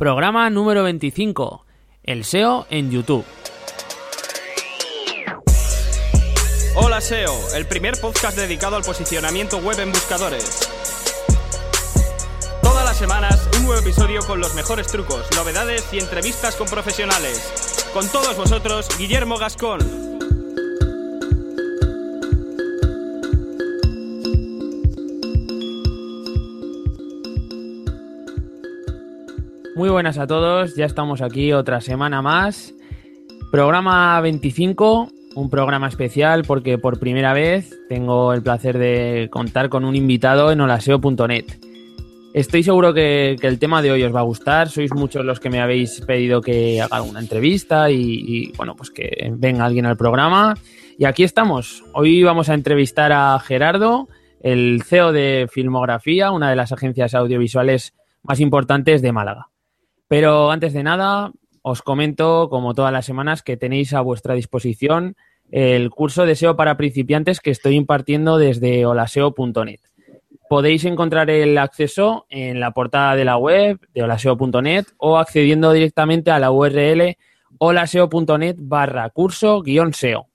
Programa número 25. El SEO en YouTube. Hola SEO, el primer podcast dedicado al posicionamiento web en buscadores. Todas las semanas un nuevo episodio con los mejores trucos, novedades y entrevistas con profesionales. Con todos vosotros, Guillermo Gascón. Muy buenas a todos, ya estamos aquí otra semana más. Programa 25, un programa especial porque por primera vez tengo el placer de contar con un invitado en holaseo.net. Estoy seguro que, el tema de hoy os va a gustar, sois muchos los que me habéis pedido que haga una entrevista y, y bueno, pues que venga alguien al programa. Y aquí estamos, hoy vamos a entrevistar a Gerardo, el CEO de Filmografía, una de las agencias audiovisuales más importantes de Málaga. Pero antes de nada, os comento, como todas las semanas, que tenéis a vuestra disposición el curso de SEO para principiantes que estoy impartiendo desde holaseo.net. Podéis encontrar el acceso en la portada de la web de holaseo.net o accediendo directamente a la URL holaseo.net barra curso guion SEO.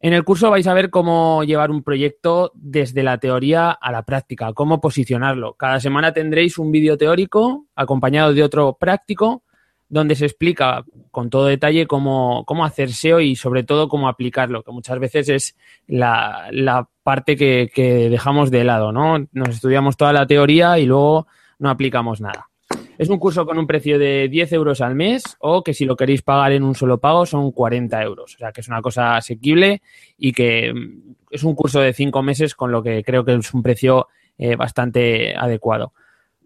En el curso vais a ver cómo llevar un proyecto desde la teoría a la práctica, cómo posicionarlo. Cada semana tendréis un vídeo teórico acompañado de otro práctico donde se explica con todo detalle cómo, cómo hacer SEO y sobre todo cómo aplicarlo, que muchas veces es la, parte que, que dejamos de lado, ¿no? Nos estudiamos toda la teoría y luego no aplicamos nada. Es un curso con un precio de 10 euros al mes o que si lo queréis pagar en un solo pago son 40 euros. O sea que es una cosa asequible y que mm, es un curso de 5 meses con lo que creo que es un precio eh, bastante adecuado.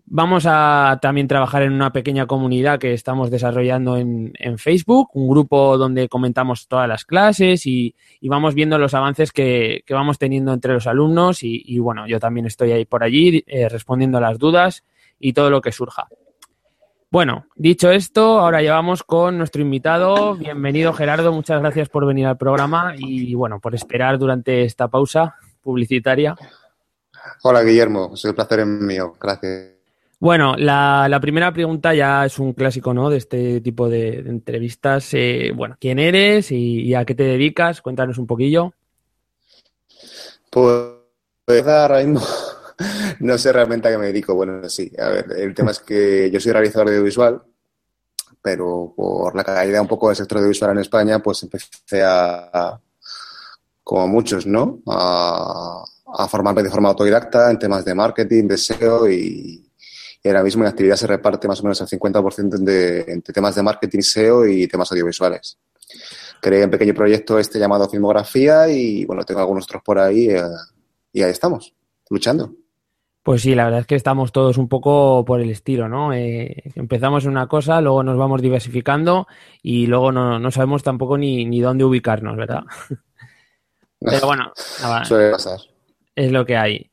Vamos a también trabajar en una pequeña comunidad que estamos desarrollando en, Facebook, un grupo donde comentamos todas las clases y, vamos viendo los avances que, vamos teniendo entre los alumnos y, bueno, yo también estoy ahí por allí eh, respondiendo a las dudas y todo lo que surja. Bueno, dicho esto, ahora llevamos con nuestro invitado. Bienvenido Gerardo, muchas gracias por venir al programa y bueno, por esperar durante esta pausa publicitaria. Hola Guillermo, es un placer mío, gracias. Bueno, la, primera pregunta ya es un clásico, ¿no? De este tipo de, entrevistas. Eh, bueno, ¿quién eres y, a qué te dedicas? Cuéntanos un poquillo. Pues, pues ahora mismo no sé realmente a qué me dedico. Bueno, sí, a ver, el tema es que yo soy realizador de audiovisual, pero por la caída un poco del sector audiovisual en España, pues empecé a, como muchos, ¿no? A, formarme de forma autodidacta en temas de marketing, de SEO y, ahora mismo mi actividad se reparte más o menos el 50% entre temas de marketing, SEO y temas audiovisuales. Creé un pequeño proyecto este llamado Filmografía y bueno, tengo algunos otros por ahí eh, y ahí estamos, luchando. Pues sí, la verdad es que estamos todos un poco por el estilo, ¿no? Eh, empezamos en una cosa, luego nos vamos diversificando y luego no, sabemos tampoco ni, ni, dónde ubicarnos, ¿verdad? Pero bueno, Suele pasar. es lo que hay.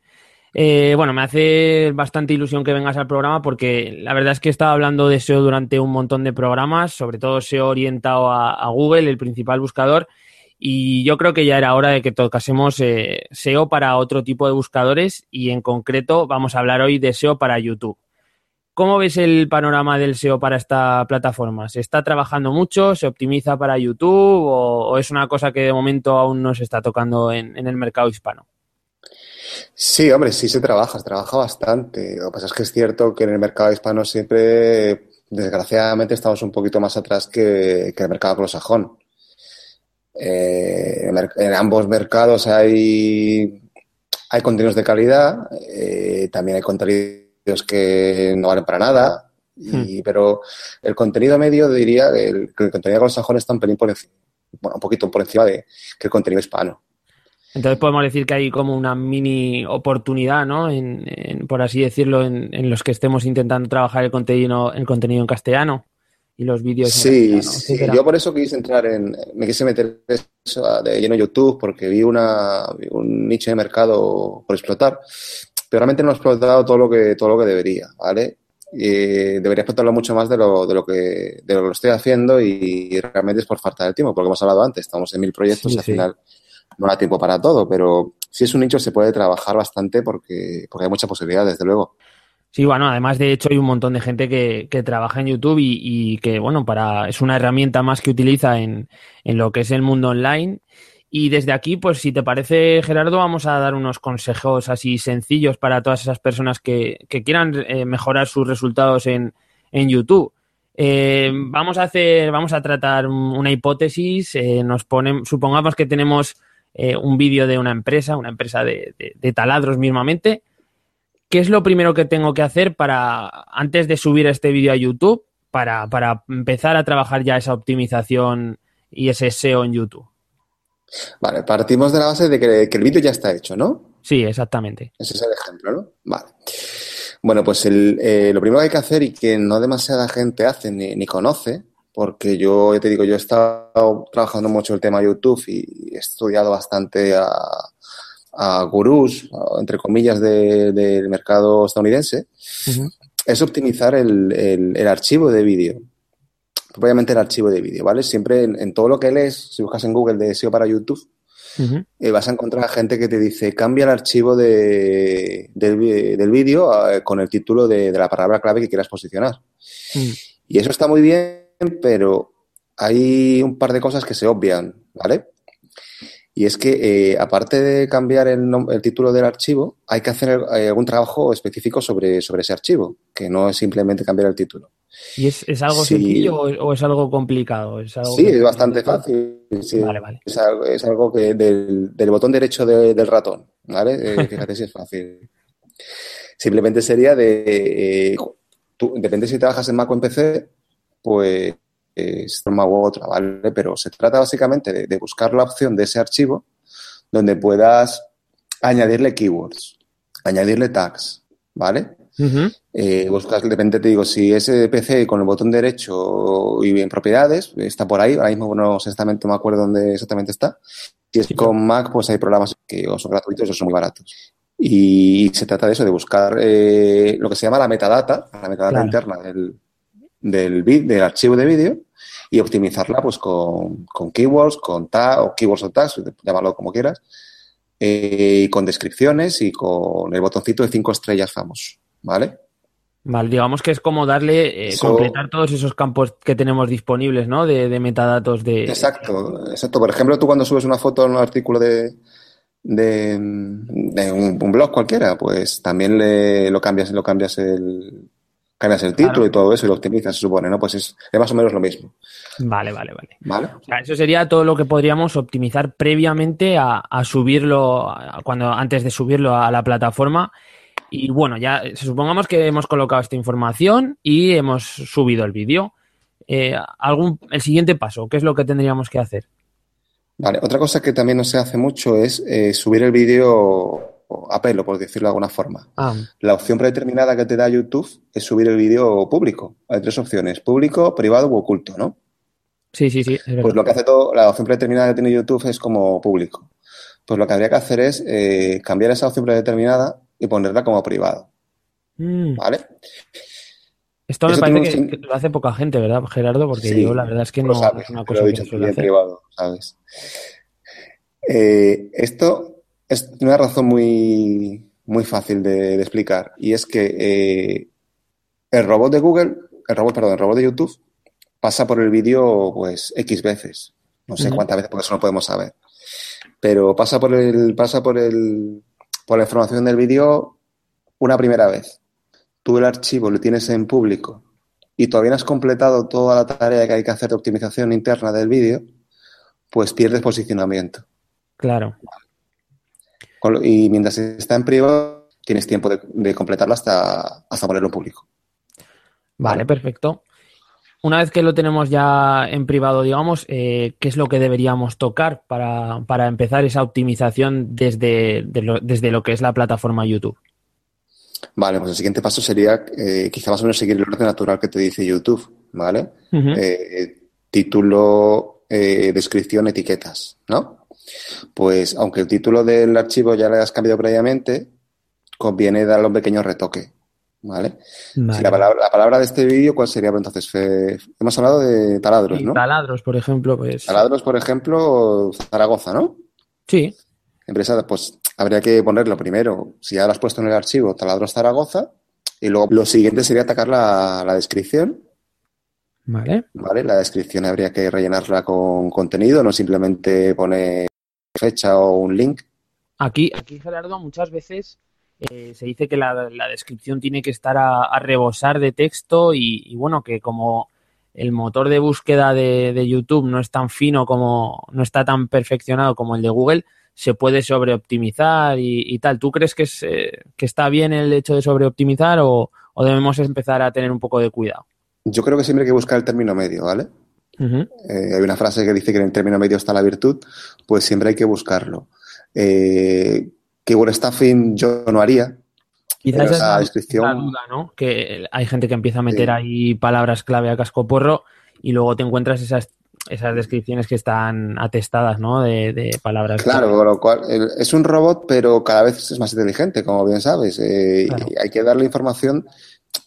Eh, bueno, me hace bastante ilusión que vengas al programa porque la verdad es que he estado hablando de SEO durante un montón de programas, sobre todo SEO orientado a Google, el principal buscador, y yo creo que ya era hora de que tocásemos eh, SEO para otro tipo de buscadores y en concreto vamos a hablar hoy de SEO para YouTube. ¿Cómo ves el panorama del SEO para esta plataforma? ¿Se está trabajando mucho? ¿Se optimiza para YouTube? ¿O, es una cosa que de momento aún no se está tocando en, el mercado hispano? Sí, hombre, sí se trabaja, se trabaja bastante. Lo que pasa es que es cierto que en el mercado hispano siempre, desgraciadamente, estamos un poquito más atrás que, el mercado anglosajón. Eh, en ambos mercados hay, hay contenidos de calidad, eh, también hay contenidos que no valen para nada, y, hmm. pero el contenido medio diría que el, contenido anglosajón está un pelín por encima, bueno, un poquito por encima de que el contenido hispano. Entonces podemos decir que hay como una mini oportunidad, ¿no? En, por así decirlo, en, en, los que estemos intentando trabajar el contenido, el contenido en castellano y los vídeos. Sí, sí. yo por eso quise entrar en, me quise meter eso de lleno en YouTube porque vi una, un nicho de mercado por explotar, pero realmente no he explotado todo lo que, todo lo que debería, ¿vale? Y debería explotarlo mucho más de lo, de lo que de lo que estoy haciendo y, realmente es por falta de tiempo, porque hemos hablado antes, estamos en mil proyectos y al final no da tiempo para todo, pero si es un nicho se puede trabajar bastante porque, porque hay mucha posibilidad, desde luego. Sí, bueno, además de hecho hay un montón de gente que, que trabaja en YouTube y, y, que, bueno, para es una herramienta más que utiliza en, en, lo que es el mundo online. Y desde aquí, pues si te parece, Gerardo, vamos a dar unos consejos así sencillos para todas esas personas que, que quieran eh, mejorar sus resultados en, en YouTube. Eh, vamos a hacer, vamos a tratar una hipótesis. Eh, nos ponemos, supongamos que tenemos un vídeo de una empresa, una empresa de, de, taladros mismamente. ¿Qué es lo primero que tengo que hacer para, antes de subir este vídeo a YouTube, para, para empezar a trabajar ya esa optimización y ese SEO en YouTube? Vale, partimos de la base de que, que el vídeo ya está hecho, ¿no? Sí, exactamente. Ese es el ejemplo, ¿no? Vale. Bueno, pues el, eh, lo primero que hay que hacer y que no demasiada gente hace ni, ni, conoce, porque yo, ya te digo, yo he estado trabajando mucho el tema YouTube y he estudiado bastante a, a gurús, entre comillas, del de, de mercado estadounidense, uh -huh. es optimizar el, el, el archivo de vídeo. Obviamente el archivo de vídeo, ¿vale? Siempre en, en, todo lo que lees, si buscas en Google de SEO para YouTube, Uh -huh. eh, vas a encontrar a gente que te dice cambia el archivo de, del, del vídeo eh, con el título de, de, la palabra clave que quieras posicionar. Uh -huh. Y eso está muy bien, pero hay un par de cosas que se obvian, ¿vale? Y es que, eh, aparte de cambiar el, el, título del archivo, hay que hacer eh, algún trabajo específico sobre, sobre ese archivo, que no es simplemente cambiar el título. ¿Y es, es algo sí. sencillo o, o, es algo complicado? ¿Es algo sí, es bastante fácil. Sí. Vale, vale. Es, algo, es algo que del, del, botón derecho de, del ratón, ¿vale? Eh, fíjate si es fácil. Simplemente sería de... Tú, depende si trabajas en Mac o en PC, pues es una u otra, ¿vale? Pero se trata básicamente de, de, buscar la opción de ese archivo donde puedas añadirle keywords, añadirle tags, ¿vale? Uh -huh. eh, buscas, de repente te digo, si ese PC con el botón derecho y en propiedades, está por ahí, ahora mismo no exactamente no me acuerdo dónde exactamente está. Si es sí, con Mac, pues hay programas que o son gratuitos o son muy baratos. Y se trata de eso, de buscar eh, lo que se llama la metadata, la metadata claro. interna del, del, del archivo de vídeo y optimizarla pues con, con keywords, con tag, o keywords o tags, llámalo como quieras, eh, y con descripciones y con el botoncito de cinco estrellas famoso. ¿vale? Vale, digamos que es como darle, eh, so, completar todos esos campos que tenemos disponibles, ¿no? De, de, metadatos de... Exacto, exacto. Por ejemplo, tú cuando subes una foto en un artículo de, de, de un, un, blog cualquiera, pues también le, lo cambias, lo cambias el cambias el título claro. y todo eso y lo optimizas, se supone, ¿no? Pues es, es, más o menos lo mismo. Vale, vale, vale. ¿Vale? O sea, eso sería todo lo que podríamos optimizar previamente a, a subirlo, a, cuando antes de subirlo a la plataforma y bueno, ya supongamos que hemos colocado esta información y hemos subido el vídeo. Eh, algún, el siguiente paso, ¿qué es lo que tendríamos que hacer? Vale, otra cosa que también no se hace mucho es eh, subir el vídeo a pelo, por decirlo de alguna forma. Ah. La opción predeterminada que te da YouTube es subir el vídeo público. Hay tres opciones, público, privado u oculto, ¿no? Sí, sí, sí. Pues lo que hace todo, la opción predeterminada que tiene YouTube es como público. Pues lo que habría que hacer es eh, cambiar esa opción predeterminada y ponerla como privado. Mm. ¿Vale? Esto me Eso parece que, lo hace poca gente, ¿verdad, Gerardo? Porque sí, yo la verdad es que no sabes, es una cosa lo he dicho, que privado, ¿sabes? Eh, esto es una razón muy, muy fácil de, de explicar y es que eh, el robot de Google, el robot, perdón, el robot de YouTube pasa por el vídeo pues X veces. No sé uh -huh. cuántas veces porque eso no podemos saber. Pero pasa por el, pasa por el, por la información del vídeo una primera vez. Tú el archivo lo tienes en público y todavía no has completado toda la tarea que hay que hacer de optimización interna del vídeo, pues pierdes posicionamiento. Claro. Y mientras está en privado, tienes tiempo de, de completarlo hasta, hasta ponerlo en público. Vale, perfecto. Una vez que lo tenemos ya en privado, digamos, eh, ¿qué es lo que deberíamos tocar para, para empezar esa optimización desde, de lo, desde lo que es la plataforma YouTube? Vale, pues el siguiente paso sería eh, quizá más o menos seguir el orden natural que te dice YouTube, ¿vale? Uh -huh. eh, título, eh, descripción, etiquetas, ¿no? Pues aunque el título del archivo ya le has cambiado previamente, conviene darle un pequeño retoque. ¿Vale? vale. Si la, palabra, la, palabra, de este vídeo, ¿cuál sería entonces? Fe... Hemos hablado de taladros, ¿no? Taladros, por ejemplo, pues. Taladros, por ejemplo, Zaragoza, ¿no? Sí. Empresa, pues habría que ponerlo primero. Si ya lo has puesto en el archivo, taladros Zaragoza, Y luego lo siguiente sería atacar la, la descripción. Vale. Vale, la descripción habría que rellenarla con contenido, no simplemente poner fecha o un link. Aquí, aquí Gerardo, muchas veces eh, se dice que la, la, descripción tiene que estar a, a rebosar de texto y, y, bueno, que como el motor de búsqueda de, de, YouTube no es tan fino como, no está tan perfeccionado como el de Google, se puede sobreoptimizar y, y tal. ¿Tú crees que, es, eh, que está bien el hecho de sobreoptimizar o, o debemos empezar a tener un poco de cuidado? Yo creo que siempre hay que buscar el término medio, ¿vale? Uh -huh. eh, hay una frase que dice que en el término medio está la virtud, pues siempre hay que buscarlo. Eh, keyword stuffing yo no haría. Quizás esa es descripción... la duda, ¿no? Que hay gente que empieza a meter sí. ahí palabras clave a cascoporro y luego te encuentras esas, esas descripciones que están atestadas, ¿no? De, de palabras Claro, con lo cual es un robot, pero cada vez es más inteligente, como bien sabes. Eh, claro. hay que darle información,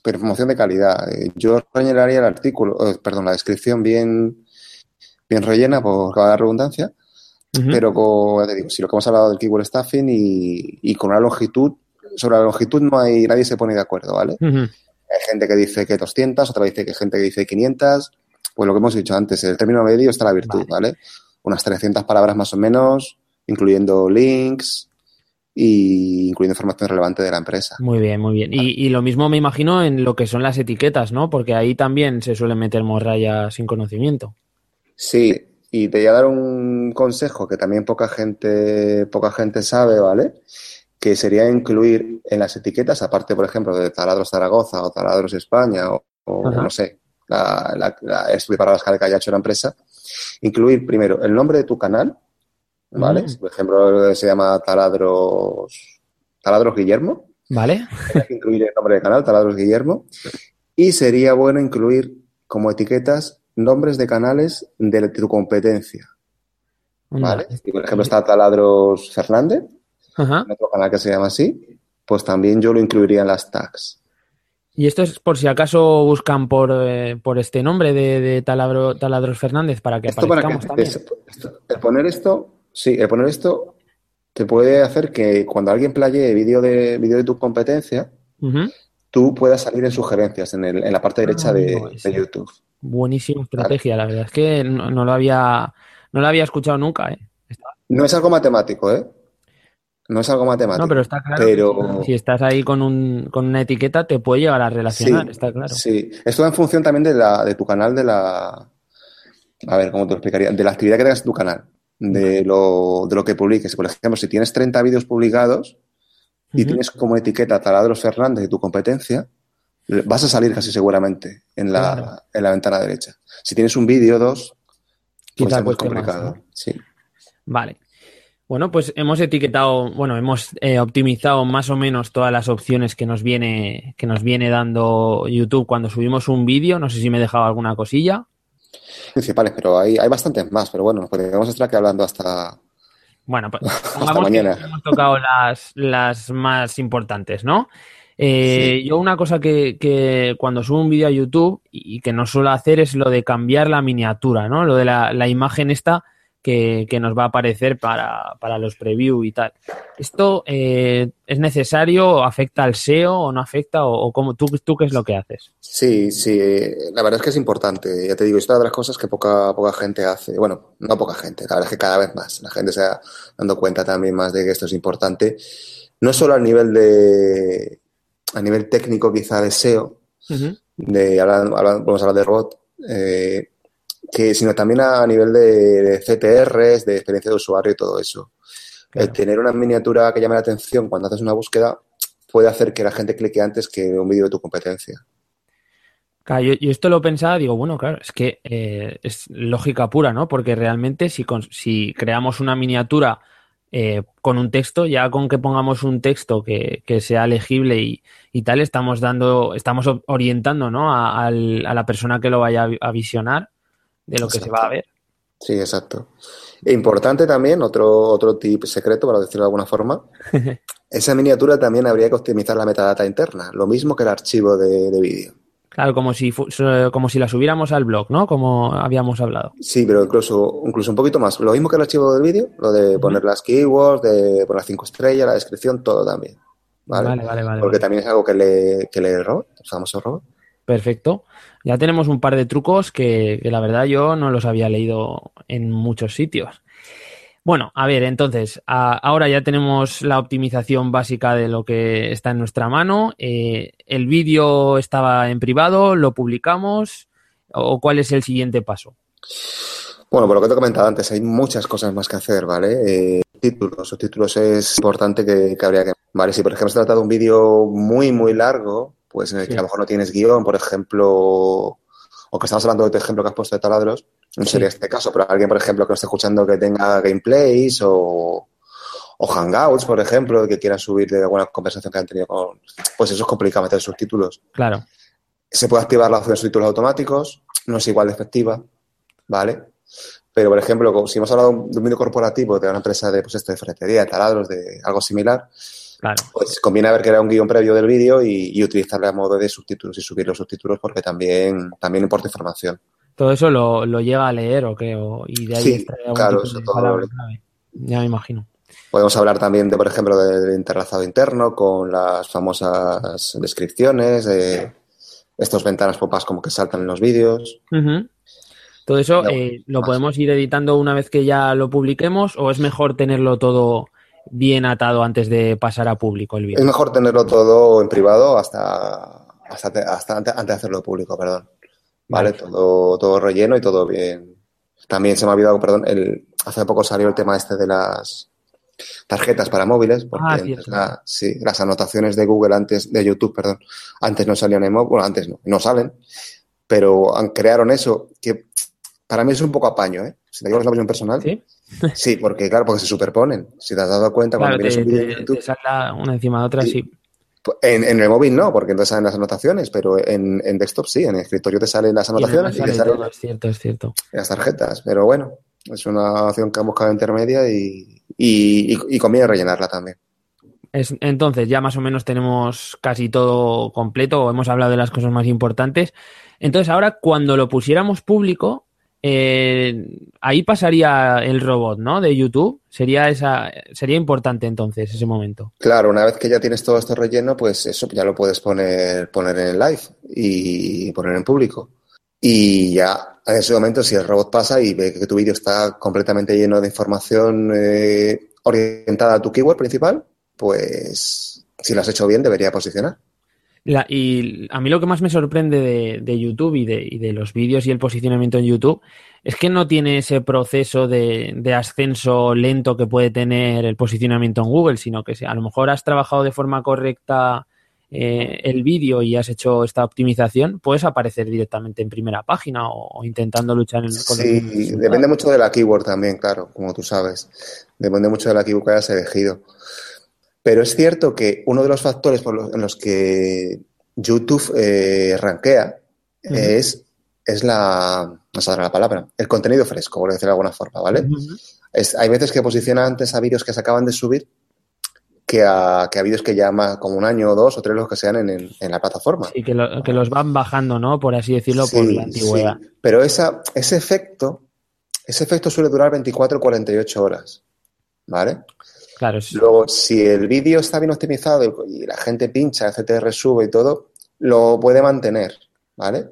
pero información de calidad. Eh, yo rellenaría el artículo, eh, perdón, la descripción bien, bien rellena, por cada redundancia. Uh -huh. Pero con, te digo, si lo que hemos hablado del keyword stuffing y, y, con una longitud, sobre la longitud no hay, nadie se pone de acuerdo, ¿vale? Uh -huh. Hay gente que dice que 200, otra dice que gente que dice 500, pues lo que hemos dicho antes, el término medio está la virtud, ¿vale? ¿vale? Unas 300 palabras más o menos, incluyendo links y incluyendo información relevante de la empresa. Muy bien, muy bien. Y, y, lo mismo me imagino en lo que son las etiquetas, ¿no? Porque ahí también se suele meter morralla sin conocimiento. Sí, y te voy a dar un consejo que también poca gente, poca gente sabe, ¿vale? Que sería incluir en las etiquetas, aparte, por ejemplo, de Taladros Zaragoza o Taladros España o, o no sé, la, la, la para las que haya hecho la empresa, incluir primero el nombre de tu canal, ¿vale? Mm. Por ejemplo, se llama Taladros, Taladros Guillermo. Vale. Hay que incluir el nombre del canal, Taladros Guillermo. Y sería bueno incluir como etiquetas nombres de canales de tu competencia. ¿Vale? Si, por ejemplo, está Taladros Fernández, Ajá. otro canal que se llama así, pues también yo lo incluiría en las tags. Y esto es por si acaso buscan por, eh, por este nombre de, de Taladro, Taladros Fernández para que esto aparezcamos para que, también. Esto, el poner esto, sí, el poner esto te puede hacer que cuando alguien playe vídeo de, vídeo de tu competencia, uh -huh. tú puedas salir en sugerencias en, el, en la parte derecha ah, de, YouTube. Buenísima estrategia, vale. la verdad es que no, no, lo había no lo había escuchado nunca, ¿eh? No es algo matemático, ¿eh? No es algo matemático. No, pero está claro. Pero... Si estás ahí con, un, con una etiqueta, te puede llegar a relacionar, sí, está claro. Sí, esto en función también de, la, de tu canal, de la. A ver, ¿cómo te lo explicaría? De la actividad que tengas en tu canal, de lo, de lo que publiques. Por ejemplo, si tienes 30 vídeos publicados y uh -huh. tienes como etiqueta Taladros Fernández de tu competencia, vas a salir casi seguramente en la, claro. en la ventana derecha. Si tienes un vídeo, dos, pues es complicado. Más, ¿no? Sí. Vale. Bueno, pues hemos etiquetado, bueno, hemos eh, optimizado más o menos todas las opciones que nos viene, que nos viene dando YouTube cuando subimos un vídeo. No sé si me he dejado alguna cosilla. Principales, pero hay, hay bastantes más, pero bueno, podemos estar aquí hablando hasta. Bueno, pues hasta mañana. hemos tocado las, las más importantes, ¿no? Eh, sí. Yo una cosa que, que, cuando subo un vídeo a YouTube y que no suelo hacer es lo de cambiar la miniatura, ¿no? Lo de la, la imagen esta que, que, nos va a aparecer para, para los preview y tal. ¿Esto eh, es necesario? ¿Afecta al SEO o no afecta? ¿O, o cómo, ¿tú, tú qué es lo que haces? Sí, sí, la verdad es que es importante. Ya te digo, es una de las cosas que poca, poca gente hace. Bueno, no poca gente, la verdad es que cada vez más. La gente se va dando cuenta también más de que esto es importante. No solo a nivel de a nivel técnico quizá de SEO, uh -huh. de, hablando, hablando, podemos hablar de robot, eh, que, sino también a nivel de, de, CTRs, de experiencia de usuario y todo eso. Claro. El tener una miniatura que llame la atención cuando haces una búsqueda puede hacer que la gente clique antes que un vídeo de tu competencia. Claro, yo, yo, esto lo pensaba, digo, bueno, claro, es que eh, es lógica pura, ¿no? Porque realmente si, con, si creamos una miniatura eh, con un texto, ya con que pongamos un texto que, que sea legible y, y, tal, estamos dando, estamos orientando ¿no? a, a, la persona que lo vaya a visionar de lo exacto. que se va a ver. Sí, exacto. E importante también, otro, otro tip secreto, para decirlo de alguna forma, esa miniatura también habría que optimizar la metadata interna, lo mismo que el archivo de, de vídeo. Claro, como si, como si la subiéramos al blog, ¿no? Como habíamos hablado. Sí, pero incluso, incluso un poquito más. Lo mismo que el archivo del vídeo, lo de poner las keywords, de poner las cinco estrellas, la descripción, todo también. ¿vale? Vale, vale, vale, Porque vale. también es algo que lee, que el robot, el famoso robot. Perfecto. Ya tenemos un par de trucos que, la verdad yo no los había leído en muchos sitios. Bueno, a ver, entonces, ahora ya tenemos la optimización básica de lo que está en nuestra mano. Eh, el vídeo estaba en privado, lo publicamos. ¿O cuál es el siguiente paso? Bueno, por lo que te he comentado antes, hay muchas cosas más que hacer, ¿vale? Eh, títulos, subtítulos es importante que, que habría que... Vale, si por ejemplo se trata de un vídeo muy, muy largo, pues en el Sí. que a lo mejor no tienes guion, por ejemplo, o que estamos hablando de tu ejemplo que has puesto de taladros, no Sí. sería este caso, pero alguien, por ejemplo, que no esté escuchando que tenga gameplays o, o hangouts, por ejemplo, que quiera subir de alguna conversación que han tenido con... Pues eso es complicado meter subtítulos. Claro, Se puede activar la opción de subtítulos automáticos, no es igual de efectiva, ¿vale? Pero, por ejemplo, si hemos hablado de un vídeo corporativo de una empresa de, pues esto, de ferretería, de taladros, de algo similar, claro. pues conviene haber creado un guion previo del vídeo y, y utilizarle a modo de subtítulos y subir los subtítulos porque también, también importa información. Todo eso lo, lo llega a leer o qué, o- y de ahí Sí, algún claro, tipo eso de todo palabra lo-. Ya me imagino. Podemos hablar también de, por ejemplo, de- del interlazado interno con las famosas descripciones, de estos ventanas popas como que saltan en los vídeos. Todo eso No, eh, lo podemos ir editando una vez que ya lo publiquemos o es mejor tenerlo todo bien atado antes de pasar a público el Es vídeo. mejor tenerlo todo en privado hasta, hasta, hasta antes, antes de hacerlo público, perdón. ¿Vale? Vale. Todo, todo relleno y todo bien. También se me ha olvidado, perdón, el, hace poco salió el tema este de las tarjetas para móviles, porque Ah, antes la- sí, las anotaciones de Google antes, de YouTube, perdón, antes no salían en móvil, bueno, antes no, no salen, pero han- crearon eso, que para mí es un poco apaño, ¿eh? Si te digo la opinión personal, ¿Sí? Sí, porque claro, porque se superponen. Si te has dado cuenta, Claro, cuando te, un vídeo YouTube, te una encima de otra, Sí. sí. en, en el móvil no, porque entonces salen las anotaciones, pero en, en desktop sí, en el escritorio te salen las Y anotaciones y, te salen todo, es cierto, es cierto. las tarjetas. Pero bueno, es una opción que han buscado intermedia y, y, y- y conviene rellenarla también. Es- entonces, ya más o menos tenemos casi todo completo, o hemos hablado de las cosas más importantes. Entonces, ahora cuando lo pusiéramos público, eh, ahí pasaría el robot, ¿no? De YouTube. Sería esa, sería importante entonces ese momento. Claro, una vez que ya tienes todo esto relleno, pues eso ya lo puedes poner, poner en live y poner en público. Y ya en ese momento, si el robot pasa y ve que tu vídeo está completamente lleno de información eh, orientada a tu keyword principal, pues si lo has hecho bien, debería posicionar. La- y a mí lo que más me sorprende de, de YouTube y de, y de los vídeos y el posicionamiento en YouTube es que no tiene ese proceso de, de ascenso lento que puede tener el posicionamiento en Google, sino que si a lo mejor has trabajado de forma correcta eh, el vídeo y has hecho esta optimización, puedes aparecer directamente en primera página o, o intentando luchar en, con Sí, depende mucho de la keyword también, claro, como tú sabes. Depende mucho de la keyword que hayas elegido. Pero es cierto que uno de los factores por los, en los que YouTube eh, rankea es, es la, no saldrá la palabra, el contenido fresco, por decirlo de alguna forma, ¿vale? Es, hay veces que posiciona antes a vídeos que se acaban de subir que a, que a vídeos que ya más como un año o dos o tres los que sean en, en- en la plataforma. Sí, que, lo- que los van bajando, ¿no? Por así decirlo, por la antigüedad. sí. Pero esa, ese efecto, ese efecto suele durar 24 o 48 horas. ¿Vale? Claro, Luego, si el vídeo está bien optimizado y la gente pincha, el CTR sube y todo, lo puede mantener, ¿vale?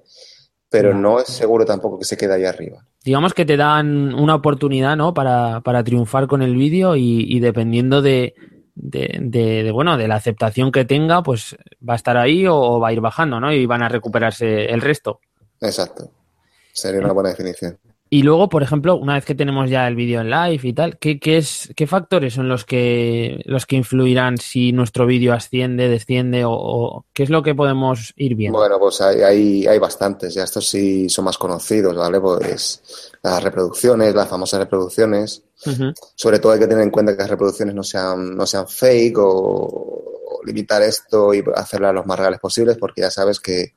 Pero no es seguro tampoco que se quede ahí arriba. digamos que te dan una oportunidad, ¿no? Para, para triunfar con el vídeo y, y dependiendo de, de, de- de, bueno, de la aceptación que tenga, pues va a estar ahí o, o va a ir bajando, ¿no? Y van a recuperarse el resto. Exacto. Sería una buena definición. Y luego, por ejemplo, una vez que tenemos ya el vídeo en live y tal, ¿qué, qué es, ¿qué factores son los que, los que influirán si nuestro vídeo asciende, desciende o, o qué es lo que podemos ir viendo? Bueno, pues hay, hay, hay bastantes, ya estos sí son más conocidos, ¿vale? Pues las reproducciones, las famosas reproducciones. Sobre todo hay que tener en cuenta que las reproducciones no sean, no sean fake o, o limitar esto y hacerlas lo más reales posibles, porque ya sabes que,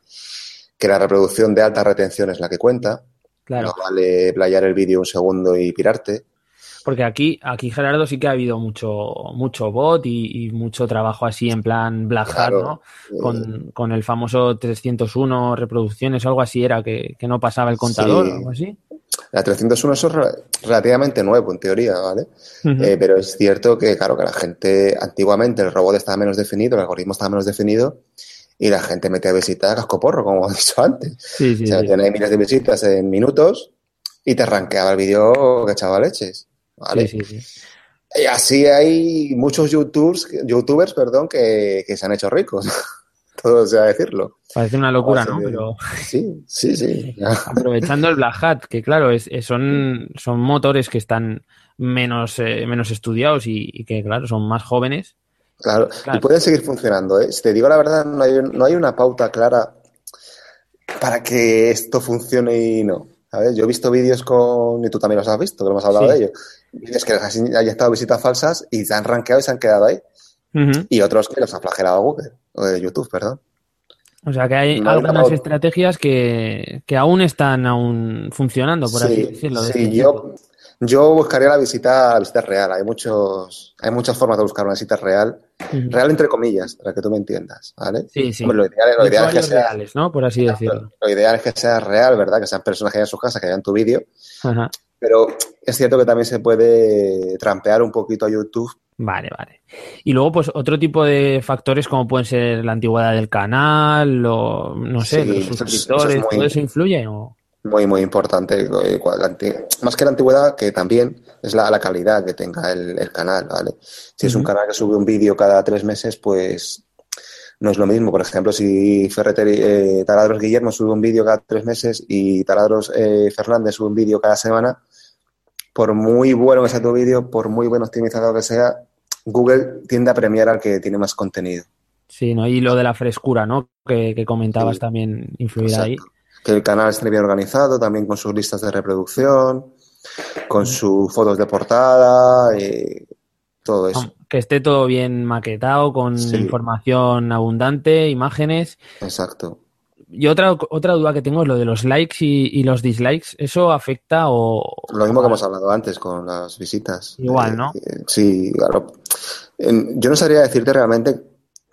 que la reproducción de alta retención es la que cuenta. Claro. No vale playar el vídeo un segundo y pirarte. Porque aquí, aquí Gerardo sí que ha habido mucho, mucho bot y, y mucho trabajo así en plan Black Hat. ¿no? Eh, Con, con el famoso 301 reproducciones o algo así era que, que no pasaba el contador Sí. o algo así. La 301 eso es relativamente nuevo, en teoría, ¿vale? Eh, pero es cierto que, claro, que la gente, antiguamente el robot estaba menos definido, el algoritmo estaba menos definido, y la gente metía visitas a cascoporro, como he dicho antes. Sí, sí, o sea, sí. miles de visitas en minutos y te arranqueaba el vídeo que echaba leches, ¿vale? Sí, sí, sí. Y así hay muchos youtubers, youtubers perdón, que, que se han hecho ricos. Todo sea decirlo. Parece una locura, ¿no? Pero Sí, sí, sí. aprovechando el Black Hat, que claro, es, es- son, son motores que están menos, eh, menos estudiados y, y que, claro, son más jóvenes. Claro. Claro. Y pueden seguir funcionando, ¿eh? Si te digo la verdad, no hay, no hay una pauta clara para que esto funcione y no. ¿Sabes? Yo he visto vídeos con, y tú también los has visto, que hemos hablado Sí. de ello, vídeos que han estado visitas falsas y se han rankeado y se han quedado ahí. Y otros que los ha flagelado Google, o de YouTube, perdón. O sea que hay No algunas estrategias que, que aún están aún funcionando, por así decirlo. de sí, este tipo. Yo, buscaría la visita, la visita real. Hay muchos, hay muchas formas de buscar una visita real, real entre comillas, para que tú me entiendas, ¿vale? Sí, sí. Lo ideal, lo ideal es que sea, reales, ¿no? Por así decirlo. lo ideal es que sea real, ¿verdad? Que sean personas que hayan en su casa, que vean tu vídeo. Ajá. Pero es cierto que también se puede trampear un poquito a YouTube. Vale, vale. Y luego, pues, otro tipo de factores como pueden ser la antigüedad del canal o, no sé, Sí, los suscriptores, eso es muy- ¿todo eso influye? O... Muy, muy importante. eh, Más que la antigüedad, que también es la, la calidad que tenga el, el canal, ¿vale? Si es un canal que sube un vídeo cada tres meses, pues no es lo mismo. Por ejemplo, si Ferreteri, eh, Taladros Guillermo sube un vídeo cada tres meses y Taladros eh, Fernández sube un vídeo cada semana, por muy bueno que sea tu vídeo, por muy buen optimizado que sea, Google tiende a premiar al que tiene más contenido. Sí, ¿no? Y lo de la frescura, ¿no? Que, que comentabas Sí. también influirá ahí. Que el canal esté bien organizado, también con sus listas de reproducción, con sus fotos de portada, y todo eso. Que esté todo bien maquetado, con Sí. información abundante, imágenes. Exacto. Y otra, otra duda que tengo es lo de los likes y, y los dislikes. ¿Eso afecta o...? Lo mismo que hemos hablado antes con las visitas. Igual, Eh, ¿no? eh, sí, claro. Yo no sabría decirte realmente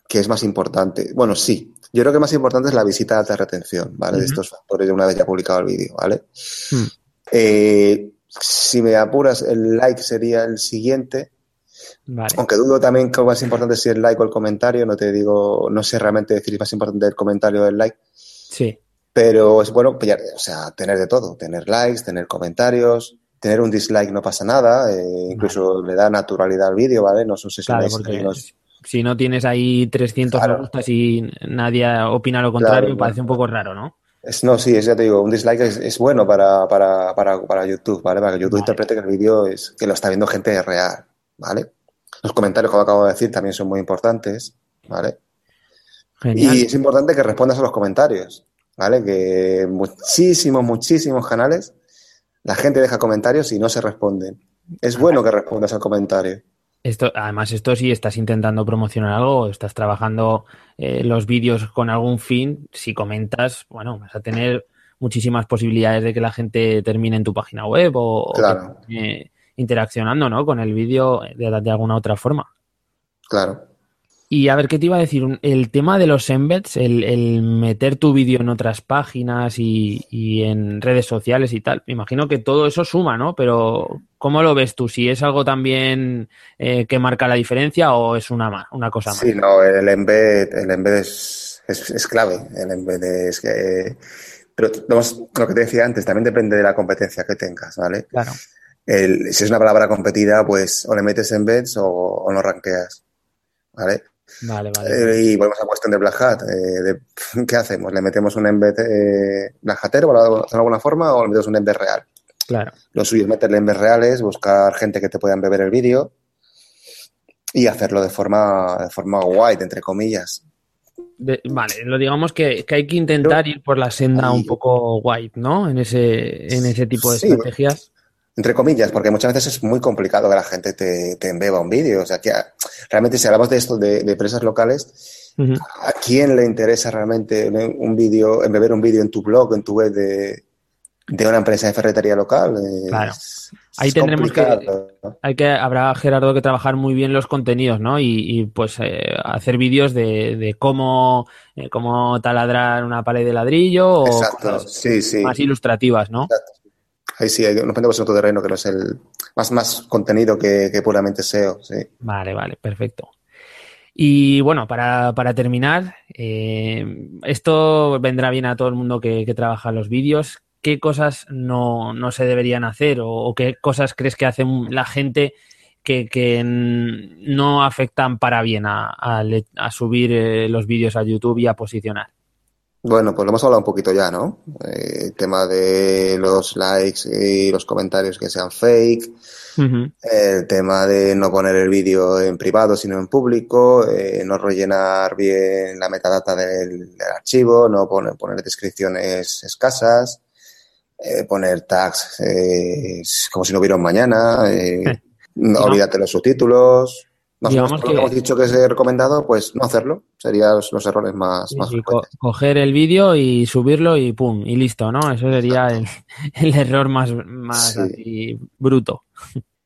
qué es más importante. Bueno, sí. Yo creo que más importante es la visita de alta retención, ¿vale? De estos factores de una vez ya publicado el vídeo, ¿vale? Hmm. Eh, si me apuras, el like sería el siguiente. Vale. Aunque dudo también que más importante si el like o el comentario, no te digo, no sé realmente decir si es más importante el comentario o el like, Sí. pero es bueno, o sea, tener de todo, tener likes, tener comentarios, tener un dislike no pasa nada, eh, incluso le da naturalidad al vídeo, ¿vale? No son Claro, sesiones, porque unos- si no tienes ahí 300 Claro. me gustas y nadie opina lo contrario, Claro, parece claro. un poco raro, ¿no? es, no, sí, es, ya te digo, un dislike es, es bueno para, para, para, para YouTube, ¿vale? Para que YouTube Vale. interprete que el vídeo es, que lo está viendo gente real, ¿vale? Los comentarios, como acabo de decir, también son muy importantes, ¿vale? Genial. Y es importante que respondas a los comentarios, ¿vale? Que muchísimos, muchísimos canales, la gente deja comentarios y no se responden. Es bueno que respondas al comentario. Esto, además, esto si estás intentando promocionar algo, estás trabajando eh, los vídeos con algún fin, si comentas, bueno, vas a tener muchísimas posibilidades de que la gente termine en tu página web o, o que Claro. termine interaccionando, ¿no? Con el vídeo de, de alguna otra forma. Claro. Y a ver, ¿qué te iba a decir? El tema de los embeds, el, el meter tu vídeo en otras páginas y, y en redes sociales y tal, me imagino que todo eso suma, ¿no? Pero, ¿cómo lo ves tú? ¿Si es algo también eh, que marca la diferencia o es una, ma- una cosa más? Sí, no, el embed, el embed es, es, es clave. El embed es que. Pero vamos, lo que te decía antes, también depende de la competencia que tengas, ¿vale? Claro. El- si es una palabra competida, pues o le metes embeds o, o no rankeas, ¿vale? Vale, vale. Eh, y volvemos a la cuestión de Black Hat. eh, de, ¿Qué hacemos? ¿Le metemos un embed eh, Black Hatero de alguna forma o le metemos un embed real? Claro. Lo suyo es meterle embed reales, buscar gente que te pueda embeber el vídeo y hacerlo de forma, de forma white, entre comillas. De- vale, lo digamos que, que hay que intentar ir por la senda Ahí. un poco white, ¿no? En ese, en ese tipo de Sí. estrategias. Entre comillas, porque muchas veces es muy complicado que la gente te, te embeba un vídeo. O sea, que realmente si hablamos de esto, de, de empresas locales. ¿a quién le interesa realmente un vídeo, embeber un vídeo en tu blog, en tu web de, de una empresa de ferretería local? Claro. es- Ahí es tendremos que-. Hay que, habrá Gerardo que trabajar muy bien los contenidos, ¿no? Y, y, pues eh, hacer vídeos de, de cómo, eh, cómo taladrar una pared de ladrillo o Exacto, cosas sí, sí. más ilustrativas, ¿no? Ahí sí, nos metemos en otro terreno que no es el más, más contenido que, puramente SEO. Vale, vale, perfecto. Y bueno, para, para terminar, eh, esto vendrá bien a todo el mundo que, trabaja los vídeos. ¿Qué cosas no, no se deberían hacer o, qué cosas crees que hace la gente que, que no afectan para bien a, a, a subir eh, los vídeos a YouTube y a posicionar? Bueno, pues lo hemos hablado un poquito ya, ¿no? Eh, el tema de los likes y los comentarios que sean fake, uh -huh. el tema de no poner el vídeo en privado sino en público, eh, no rellenar bien la metadata del, del archivo, no poner, poner descripciones escasas, eh, poner tags como si no hubiera un mañana, no, olvídate los subtítulos, menos que... hemos dicho que es recomendado, pues no hacerlo. Serían los, los errores más, más co coger el vídeo y subirlo y pum, y listo, ¿no? Eso sería el, el, error más, más sí. así, bruto.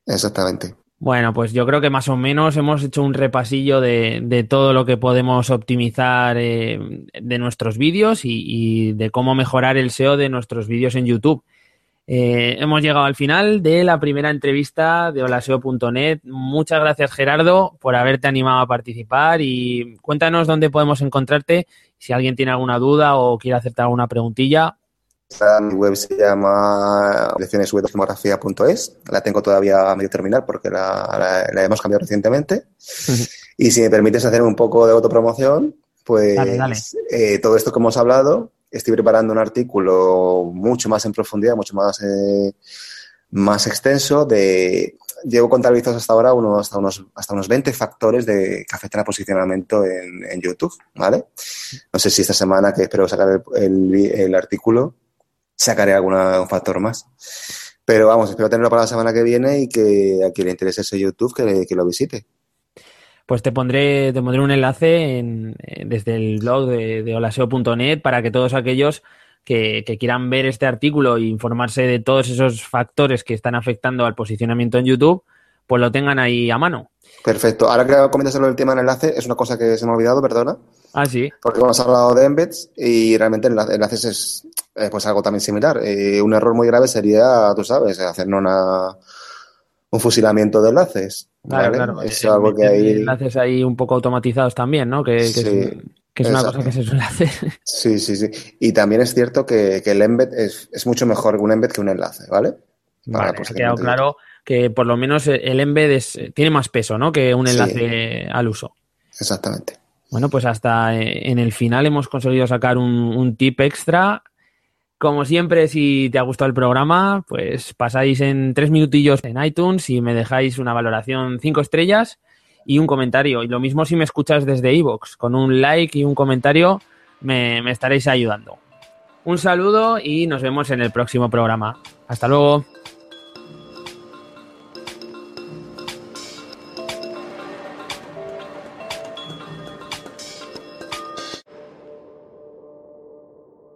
Exactamente. Bueno, pues yo creo que más o menos hemos hecho un repasillo de, de todo lo que podemos optimizar eh, de nuestros vídeos y, y, de cómo mejorar el SEO de nuestros vídeos en YouTube. Eh, hemos llegado al final de la primera entrevista de holaseo.net. Muchas gracias, Gerardo, por haberte animado a participar y cuéntanos dónde podemos encontrarte. Si alguien tiene alguna duda o quiere hacerte alguna preguntilla. Mi web se llama leccioneswebfotografía.es. La tengo todavía a medio terminar porque la, la, la hemos cambiado recientemente. y si me permites hacer un poco de autopromoción, pues dale, dale. Eh, todo esto que hemos hablado estoy preparando un artículo mucho más en profundidad, mucho más, eh, más extenso de... Llevo contabilizados hasta ahora uno, hasta, unos, hasta unos 20 factores de, que afectan al posicionamiento en, en, YouTube, ¿vale? No sé si esta semana, que espero sacar el, el, artículo, sacaré alguna, un factor más. Pero vamos, espero tenerlo para la semana que viene y que a quien le interese ese YouTube que, que lo visite pues te pondré, te pondré un enlace en, desde el blog de, de holaseo.net para que todos aquellos que, que, quieran ver este artículo e informarse de todos esos factores que están afectando al posicionamiento en YouTube, pues lo tengan ahí a mano. Perfecto. Ahora que comentas el tema del enlace, es una cosa que se me ha olvidado, perdona. Ah, sí. Porque hemos hablado de embeds y realmente enlaces es eh, pues algo también similar. Eh, un error muy grave sería, tú sabes, hacer una, un fusilamiento de enlaces. Claro, ¿vale? claro. Es algo que. Enlaces ahí un poco automatizados también, ¿no? Que, que sí, es, que es una cosa que se suele hacer. Sí, sí, sí. Y también es cierto que, que el embed es, es, mucho mejor un embed que un enlace, ¿vale? Para vale, ha quedado claro que por lo menos el embed es, tiene más peso, ¿no? Que un enlace sí. al uso. Exactamente. Bueno, pues hasta eh, en el final hemos conseguido sacar un, un tip extra como siempre, si te ha gustado el programa, pues pasáis en tres minutillos en iTunes y me dejáis una valoración cinco estrellas y un comentario. Y lo mismo si me escuchas desde iVoox, con un like y un comentario me, me estaréis ayudando. Un saludo y nos vemos en el próximo programa. Hasta luego.